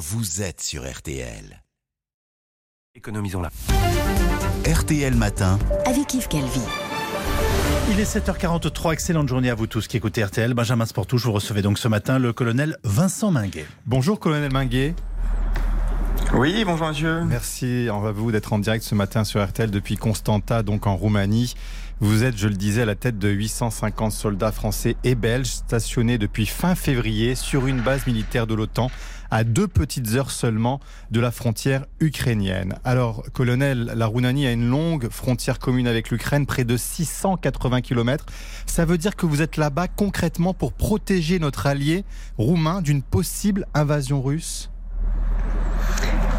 vous êtes sur RTL. Économisons-la. RTL Matin. avec Yves Calvi. Il est 7h43, excellente journée à vous tous qui écoutez RTL. Benjamin Sportouche, vous recevez donc ce matin le colonel Vincent Minguet. Bonjour colonel Minguet. Oui, bonjour monsieur. Merci à vous d'être en direct ce matin sur RTL depuis Constanta, donc en Roumanie. Vous êtes, je le disais, à la tête de 850 soldats français et belges stationnés depuis fin février sur une base militaire de l'OTAN à deux petites heures seulement de la frontière ukrainienne. Alors, colonel, la Roumanie a une longue frontière commune avec l'Ukraine, près de 680 km. Ça veut dire que vous êtes là-bas concrètement pour protéger notre allié roumain d'une possible invasion russe?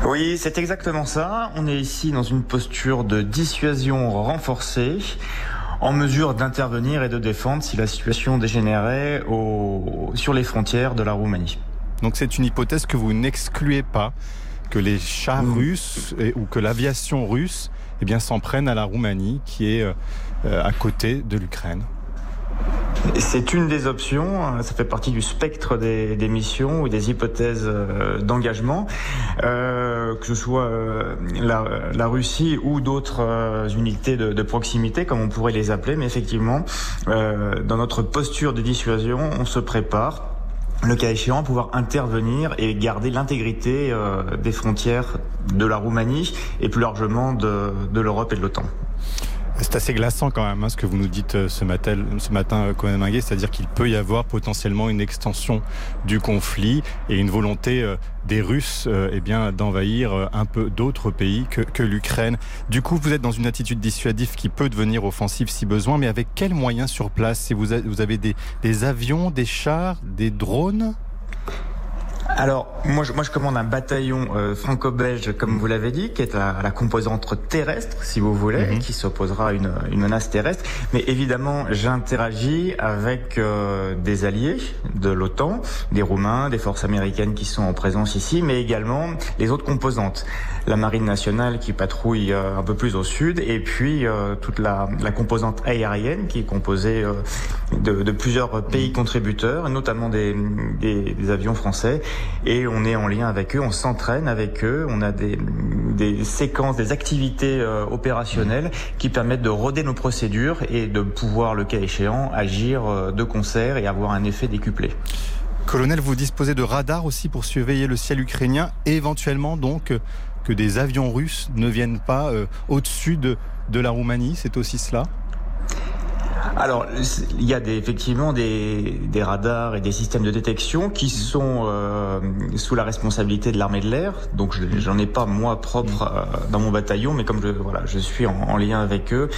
Oui, c'est exactement ça. On est ici dans une posture de dissuasion renforcée en mesure d'intervenir et de défendre si la situation dégénérait sur les frontières de la Roumanie. Donc c'est une hypothèse que vous n'excluez pas, que les chars russes ou que l'aviation russe eh bien, s'en prennent à la Roumanie qui est euh, à côté de l'Ukraine. C'est une des options, hein. ça fait partie du spectre des, missions ou des hypothèses euh, d'engagement, euh, que ce soit euh, la, Russie ou d'autres unités de, de, proximité, comme on pourrait les appeler, mais effectivement, dans notre posture de dissuasion, on se prépare le cas échéant, pouvoir intervenir et garder l'intégrité des frontières de la Roumanie et plus largement de l'Europe et de l'OTAN. C'est assez glaçant quand même hein, ce que vous nous dites euh, ce matin, ce matin euh, Minguet, c'est-à-dire qu'il peut y avoir potentiellement une extension du conflit et une volonté euh, des Russes eh bien d'envahir un peu d'autres pays que, l'Ukraine. Du coup, vous êtes dans une attitude dissuasive qui peut devenir offensive si besoin, mais avec quels moyens sur place? Si vous, avez des avions, des chars, des drones? Alors, moi je, moi, je commande un bataillon euh, franco-belge, comme vous l'avez dit, qui est à, la composante terrestre, si vous voulez, mhm. qui s'opposera à une, une, menace terrestre. Mais évidemment, j'interagis avec euh, des alliés de l'OTAN, des Roumains, des forces américaines qui sont en présence ici, mais également les autres composantes. La marine nationale qui patrouille euh, un peu plus au sud, et puis toute la, la, composante aérienne qui est composée de, de, plusieurs pays mhm. contributeurs, notamment des, des, des avions français et on est en lien avec eux, on s'entraîne avec eux, on a des, séquences, des activités euh, opérationnelles qui permettent de roder nos procédures et de pouvoir, le cas échéant, agir euh, de concert et avoir un effet décuplé. Colonel, vous disposez de radars aussi pour surveiller le ciel ukrainien et éventuellement donc que des avions russes ne viennent pas euh, au-dessus de, de la Roumanie, c'est aussi cela? Alors, il y a des, effectivement des, des, radars et des systèmes de détection qui sont euh, sous la responsabilité de l'armée de l'air. Donc, j'en ai pas moi propre euh, dans mon bataillon, mais comme je, voilà, je suis en, lien avec eux.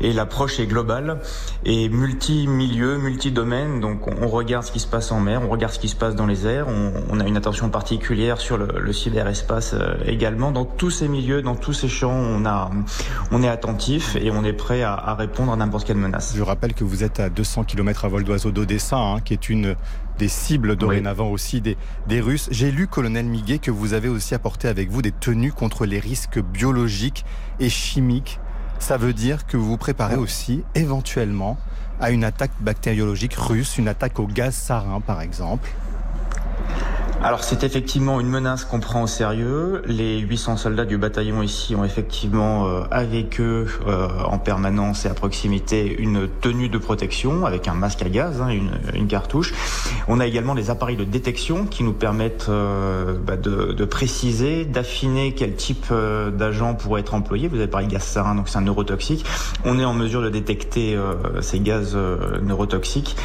Et l'approche est globale et multi-milieu, multi-domaine. Donc, on, regarde ce qui se passe en mer, on regarde ce qui se passe dans les airs. On, on a une attention particulière sur le, le cyberespace euh, également. Dans tous ces milieux, dans tous ces champs, on a, on est attentif et on est prêt à, à répondre à n'importe quelle menace rappelle que vous êtes à 200 km à vol d'oiseau d'Odessa, hein, qui est une des cibles dorénavant aussi des, des Russes. J'ai lu, colonel Miguet, que vous avez aussi apporté avec vous des tenues contre les risques biologiques et chimiques. Ça veut dire que vous vous préparez aussi éventuellement à une attaque bactériologique russe, une attaque au gaz sarin par exemple alors c'est effectivement une menace qu'on prend au sérieux. Les 800 soldats du bataillon ici ont effectivement euh, avec eux euh, en permanence et à proximité une tenue de protection avec un masque à gaz, hein, une, une, cartouche. On a également des appareils de détection qui nous permettent euh, bah, de, de, préciser, d'affiner quel type d'agent pourrait être employé. Vous avez parlé de gaz sarin, donc c'est un neurotoxique. On est en mesure de détecter ces gaz neurotoxiques.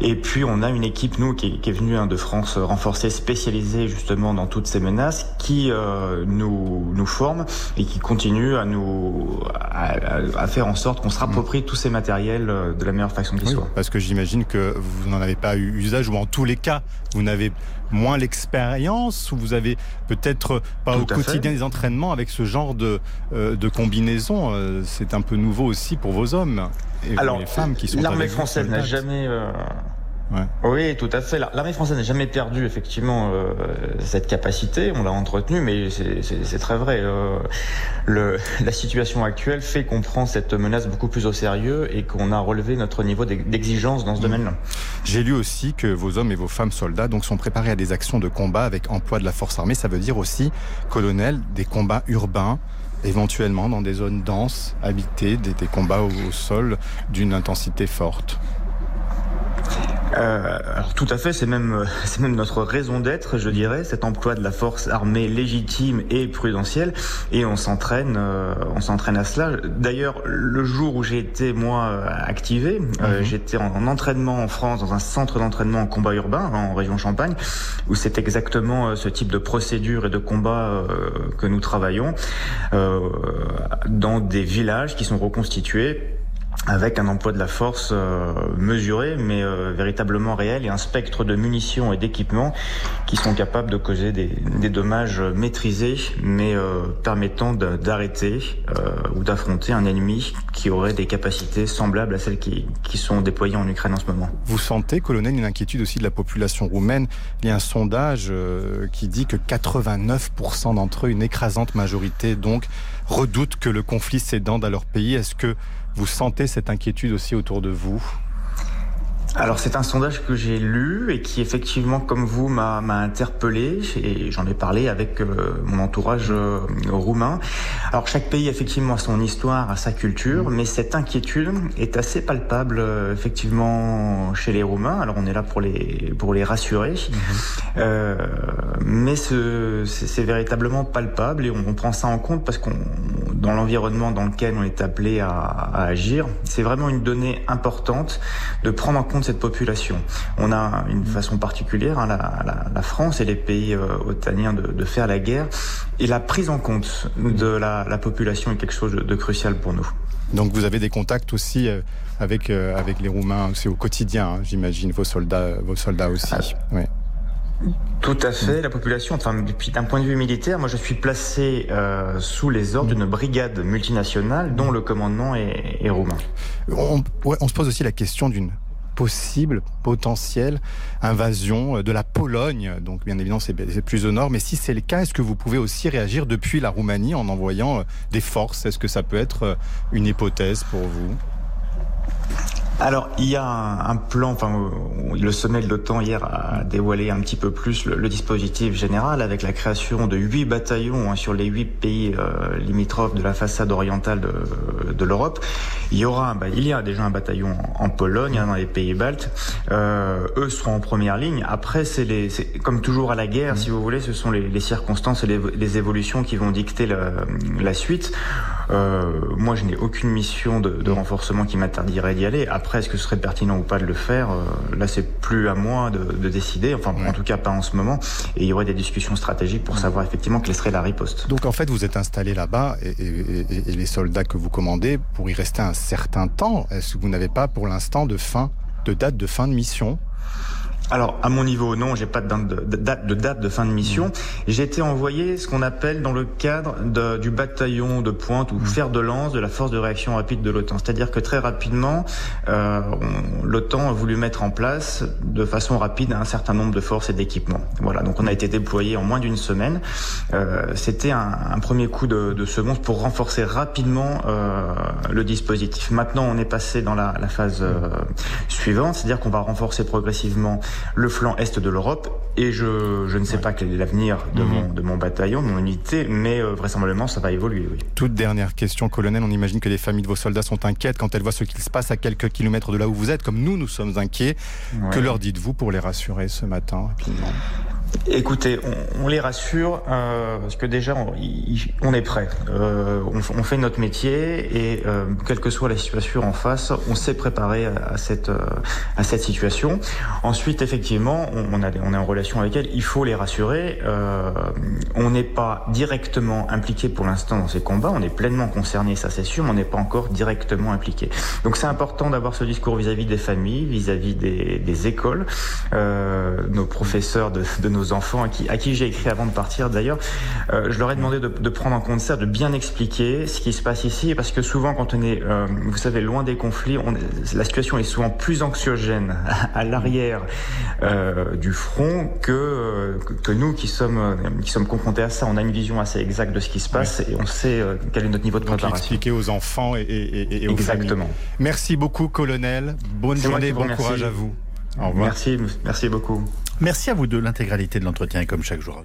Et puis on a une équipe, nous, qui est, qui est venue hein, de France renforcée spécialement spécialisés justement dans toutes ces menaces qui euh, nous, nous forment et qui continuent à nous à, faire en sorte qu'on se rapproprie tous ces matériels euh, de la meilleure façon qui soit. Parce que j'imagine que vous n'en avez pas eu usage ou en tous les cas vous n'avez moins l'expérience ou vous avez peut-être pas au quotidien des entraînements avec ce genre de, euh, de combinaison. C'est un peu nouveau aussi pour vos hommes et Alors, les femmes qui sont L'armée française n'a jamais Oui, tout à fait. L'armée française n'a jamais perdu effectivement euh, cette capacité. On l'a entretenue, mais c'est très vrai. Euh, le, la situation actuelle fait qu'on prend cette menace beaucoup plus au sérieux et qu'on a relevé notre niveau d'exigence dans ce mmh. domaine-là. J'ai lu aussi que vos hommes et vos femmes soldats donc sont préparés à des actions de combat avec emploi de la force armée. Ça veut dire aussi, colonel, des combats urbains éventuellement dans des zones denses, habitées, des, combats au sol d'une intensité forte. Euh, alors tout à fait, c'est même euh, c'est même notre raison d'être, je dirais, cet emploi de la force armée légitime et prudentielle, et on s'entraîne, euh, on s'entraîne à cela. D'ailleurs, le jour où j'ai été moi activé, mhm. j'étais en, entraînement en France dans un centre d'entraînement en combat urbain en région Champagne, où c'est exactement ce type de procédure et de combat que nous travaillons dans des villages qui sont reconstitués avec un emploi de la force euh, mesuré, mais euh, véritablement réel, et un spectre de munitions et d'équipements qui sont capables de causer des, des dommages maîtrisés, mais euh, permettant d'arrêter ou d'affronter un ennemi qui aurait des capacités semblables à celles qui, qui sont déployées en Ukraine en ce moment. Vous sentez, colonel, une inquiétude aussi de la population roumaine Il y a un sondage qui dit que 89% d'entre eux, une écrasante majorité donc, redoutent que le conflit s'étende à leur pays. Est-ce que vous sentez cette inquiétude aussi autour de vous alors c'est un sondage que j'ai lu et qui effectivement, comme vous, m'a interpellé et j'en ai parlé avec euh, mon entourage euh, roumain. Alors chaque pays effectivement a son histoire, a sa culture, mais cette inquiétude est assez palpable euh, effectivement chez les Roumains. Alors on est là pour les pour les rassurer, mhm. mais c'est véritablement palpable et on, prend ça en compte parce qu'on dans l'environnement dans lequel on est appelé à, à agir, c'est vraiment une donnée importante de prendre en compte cette population. On a une façon particulière, hein, la, France et les pays euh, otaniens de, faire la guerre, et la prise en compte de la, population est quelque chose de, crucial pour nous. Donc vous avez des contacts aussi euh, avec, euh, avec les Roumains, c'est au quotidien, hein, j'imagine, vos soldats, vos soldats aussi. Ah. Tout à fait. La population, enfin, depuis d'un point de vue militaire, moi je suis placé sous les ordres d'une brigade multinationale dont le commandement est, roumain. On, on se pose aussi la question d'une possible, potentielle invasion euh, de la Pologne. Donc bien évidemment, c'est plus au nord. Mais si c'est le cas, est-ce que vous pouvez aussi réagir depuis la Roumanie en envoyant euh, des forces? Est-ce que ça peut être euh, une hypothèse pour vous? Alors, il y a un, plan, enfin, le sommet de l'OTAN hier a dévoilé un petit peu plus le, dispositif général avec la création de huit bataillons hein, sur les huit pays euh, limitrophes de la façade orientale de, de l'Europe. Il y aura, bah, il y a déjà un bataillon en, Pologne, hein, dans les pays baltes. Euh, eux seront en première ligne. Après, c'est les, comme toujours à la guerre, si vous voulez, ce sont les, les circonstances et les, les, évolutions qui vont dicter la, la suite. Euh, moi, je n'ai aucune mission de, de renforcement qui m'interdirait d'y aller. Après, est-ce que ce serait pertinent ou pas de le faire euh, Là, c'est plus à moi de, de décider. Enfin, en tout cas, pas en ce moment. Et il y aurait des discussions stratégiques pour savoir effectivement quelle serait la riposte. Donc, en fait, vous êtes installé là-bas et, et, et, les soldats que vous commandez pour y rester un certain temps. Est-ce que vous n'avez pas, pour l'instant, de fin, de date de fin de mission? Alors, à mon niveau, non, j'ai pas de date de, date de fin de mission. Mmh. J'ai été envoyé ce qu'on appelle dans le cadre de, du bataillon de pointe ou mmh. fer de lance de la force de réaction rapide de l'OTAN. C'est-à-dire que très rapidement, euh, l'OTAN a voulu mettre en place de façon rapide un certain nombre de forces et d'équipements. Voilà, donc on a été déployé en moins d'une semaine. Euh, C'était un, un, premier coup de, de semonce pour renforcer rapidement euh, le dispositif. Maintenant, on est passé dans la, la phase suivante, c'est-à-dire qu'on va renforcer progressivement le flanc est de l'Europe. Et je, je, ne sais pas quel est l'avenir de, mhm. mon, de mon bataillon, de mon unité, mais euh, vraisemblablement ça va évoluer. Oui. Toute dernière question, colonel. On imagine que les familles de vos soldats sont inquiètes quand elles voient ce qu'il se passe à quelques kilomètres de là où vous êtes, comme nous, nous sommes inquiets. Que leur dites-vous pour les rassurer ce matin rapidement? Écoutez, on, les rassure euh, parce que déjà on, on est prêt. Euh, on, on, fait notre métier et euh, quelle que soit la situation en face, on s'est préparé à, cette euh, à cette situation. Ensuite, effectivement, on, a, on est en relation avec elles. Il faut les rassurer. Euh, on n'est pas directement impliqué pour l'instant dans ces combats. On est pleinement concerné, ça c'est sûr, mais on n'est pas encore directement impliqué. Donc c'est important d'avoir ce discours vis-à-vis des familles, vis-à-vis des, des, écoles, nos professeurs de, de nos nos enfants, à qui, à qui j'ai écrit avant de partir d'ailleurs, euh, je leur ai demandé de, de, prendre en compte ça, de bien expliquer ce qui se passe ici, parce que souvent quand on est, euh, vous savez, loin des conflits, on, la situation est souvent plus anxiogène à l'arrière euh, du front que, que nous qui sommes, qui sommes confrontés à ça. On a une vision assez exacte de ce qui se passe et on sait quel est notre niveau de Donc, préparation. expliquer aux enfants et, et, et aux Exactement. familles. Merci beaucoup, colonel. Bonne journée, vous bon courage à vous. Au revoir. Merci, merci beaucoup. Merci à vous deux. L'intégralité de l'entretien comme chaque jour.